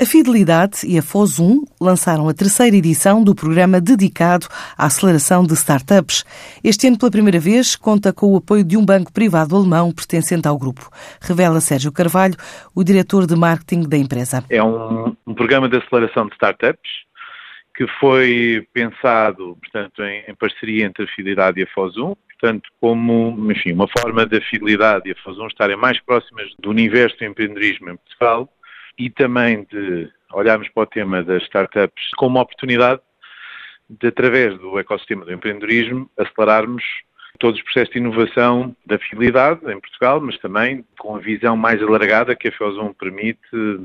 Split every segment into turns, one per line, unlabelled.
A Fidelidade e a FOS1 lançaram a terceira edição do programa dedicado à aceleração de startups. Este ano, pela primeira vez, conta com o apoio de um banco privado alemão pertencente ao grupo. Revela Sérgio Carvalho, o diretor de marketing da empresa.
É um, um programa de aceleração de startups que foi pensado, portanto, em, em parceria entre a Fidelidade e a FOS1, portanto, como enfim, uma forma da Fidelidade e a FOS1 estarem mais próximas do universo do empreendedorismo em Portugal e também de olharmos para o tema das startups como uma oportunidade de, através do ecossistema do empreendedorismo, acelerarmos todos os processos de inovação da fidelidade em Portugal, mas também com a visão mais alargada que a FEOZON permite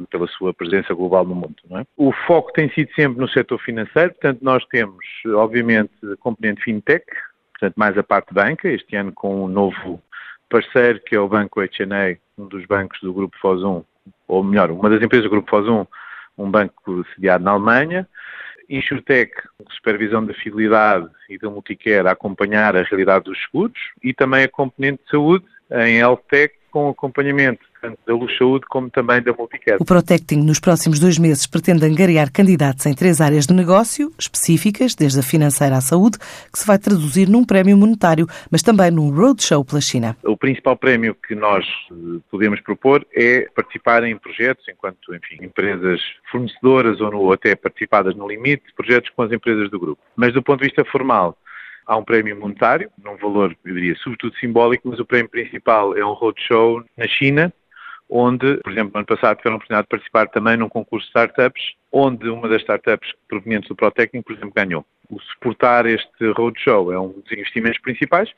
pela sua presença global no mundo. É? O foco tem sido sempre no setor financeiro, portanto nós temos, obviamente, a componente fintech, portanto mais a parte banca, este ano com um novo parceiro que é o Banco H&A, um dos bancos do Grupo FOZON, ou melhor, uma das empresas do Grupo FOSUM, um banco sediado na Alemanha, Insurtech, supervisão da fidelidade e da multicare a acompanhar a realidade dos seguros e também a componente de saúde em HealthTech com acompanhamento tanto da Luz Saúde como também da Multicare.
O Protecting, nos próximos dois meses, pretende angariar candidatos em três áreas de negócio específicas, desde a financeira à saúde, que se vai traduzir num prémio monetário, mas também num roadshow pela China.
O principal prémio que nós eh, podemos propor é participar em projetos, enquanto, enfim, empresas fornecedoras ou, no, ou até participadas no limite, projetos com as empresas do grupo. Mas do ponto de vista formal, Há um prémio monetário, num valor, eu diria, sobretudo simbólico, mas o prémio principal é um roadshow na China, onde, por exemplo, no ano passado tiveram a oportunidade de participar também num concurso de startups, onde uma das startups provenientes do ProTecnic, por exemplo, ganhou. O suportar este roadshow é um dos investimentos principais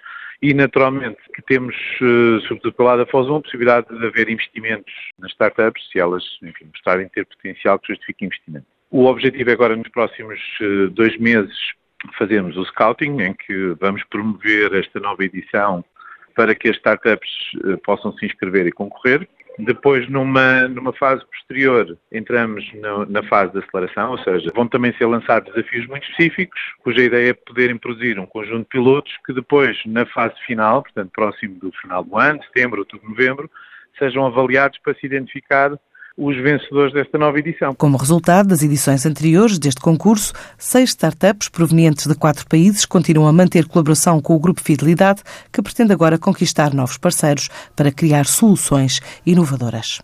e, naturalmente, que temos, eh, sobretudo pelo lado da a possibilidade de haver investimentos nas startups, se elas, enfim, mostrarem ter potencial que justifique investimento. O objetivo é agora, nos próximos eh, dois meses, fazermos o scouting, em que vamos promover esta nova edição para que as startups eh, possam se inscrever e concorrer. Depois, numa, numa fase posterior, entramos na fase de aceleração, ou seja, vão também ser lançados desafios muito específicos, cuja ideia é poderem produzir um conjunto de pilotos que depois, na fase final, portanto, próximo do final do ano, setembro, outubro, novembro, sejam avaliados para se identificar os vencedores desta nova edição.
Como resultado das edições anteriores deste concurso, seis startups provenientes de quatro países continuam a manter colaboração com o Grupo Fidelidade, que pretende agora conquistar novos parceiros para criar soluções inovadoras.